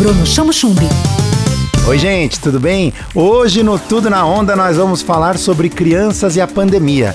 Bruno Chamo Chumbi. Oi, gente, tudo bem? Hoje no Tudo na Onda nós vamos falar sobre crianças e a pandemia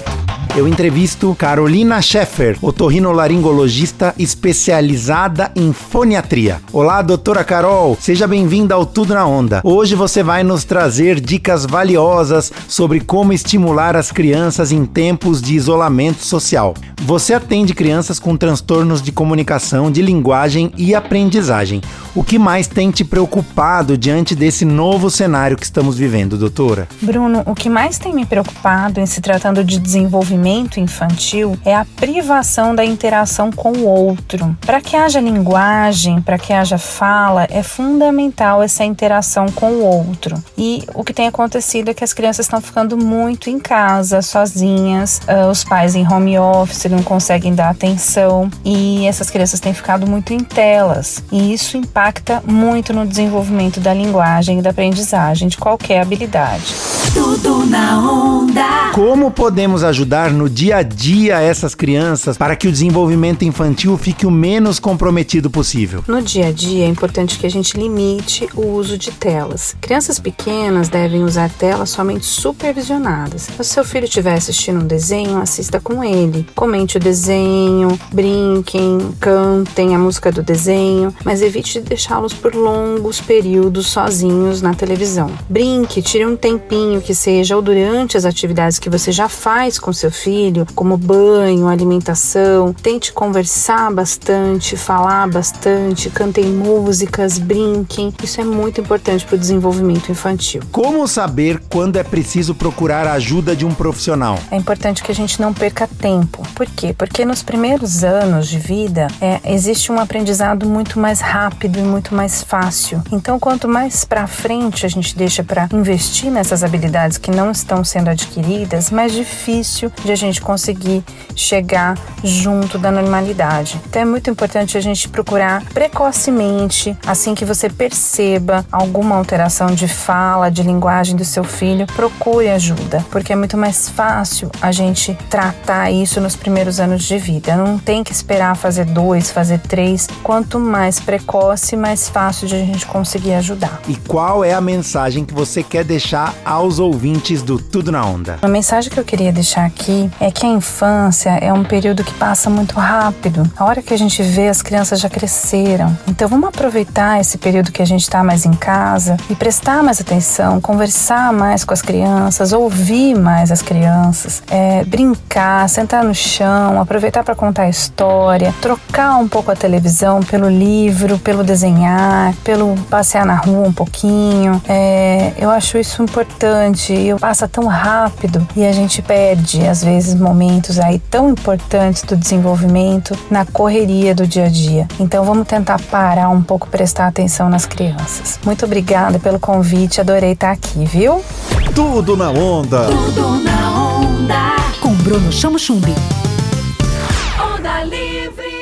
eu entrevisto Carolina Scheffer, otorrinolaringologista especializada em foniatria. Olá, doutora Carol, seja bem-vinda ao Tudo na Onda. Hoje você vai nos trazer dicas valiosas sobre como estimular as crianças em tempos de isolamento social. Você atende crianças com transtornos de comunicação, de linguagem e aprendizagem. O que mais tem te preocupado diante desse novo cenário que estamos vivendo, doutora? Bruno, o que mais tem me preocupado em se tratando de desenvolvimento infantil é a privação da interação com o outro. Para que haja linguagem, para que haja fala, é fundamental essa interação com o outro. E o que tem acontecido é que as crianças estão ficando muito em casa, sozinhas, uh, os pais em home office não conseguem dar atenção e essas crianças têm ficado muito em telas. E isso impacta muito no desenvolvimento da linguagem e da aprendizagem de qualquer habilidade. Tudo na onda. Como podemos ajudar no dia a dia essas crianças para que o desenvolvimento infantil fique o menos comprometido possível? No dia a dia é importante que a gente limite o uso de telas. Crianças pequenas devem usar telas somente supervisionadas. Se seu filho estiver assistindo um desenho, assista com ele. Comente o desenho, brinquem, cantem a música do desenho, mas evite deixá-los por longos períodos sozinhos na televisão. Brinque, tire um tempinho que seja ou durante as atividades que você já faz com seu filho, como banho, alimentação. Tente conversar bastante, falar bastante, cantem músicas, brinquem. Isso é muito importante para o desenvolvimento infantil. Como saber quando é preciso procurar a ajuda de um profissional? É importante que a gente não perca tempo. Por quê? Porque nos primeiros anos de vida é, existe um aprendizado muito mais rápido e muito mais fácil. Então, quanto mais para frente a gente deixa para investir nessas habilidades que não estão sendo adquiridas, mais difícil de a gente conseguir chegar junto da normalidade. Então é muito importante a gente procurar precocemente, assim que você perceba alguma alteração de fala, de linguagem do seu filho, procure ajuda, porque é muito mais fácil a gente tratar isso nos primeiros anos de vida. Não tem que esperar fazer dois, fazer três. Quanto mais precoce, mais fácil de a gente conseguir ajudar. E qual é a mensagem que você quer deixar aos ouvintes do Tudo na Onda? A mensagem que eu queria deixar aqui é que a infância é um período que passa muito rápido. A hora que a gente vê, as crianças já cresceram. Então vamos aproveitar esse período que a gente está mais em casa e prestar mais atenção, conversar mais com as crianças, ouvir mais as crianças, é, brincar, sentar no chão, aproveitar para contar história, trocar um pouco a televisão pelo livro, pelo desenhar, pelo passear na rua um pouquinho. É, eu acho isso importante. E passa tão rápido e a gente perde às vezes vezes momentos aí tão importantes do desenvolvimento na correria do dia a dia. Então vamos tentar parar um pouco, prestar atenção nas crianças. Muito obrigada pelo convite, adorei estar aqui, viu? Tudo na onda. Tudo na onda. Com Bruno Chamo Chumbi. Onda livre.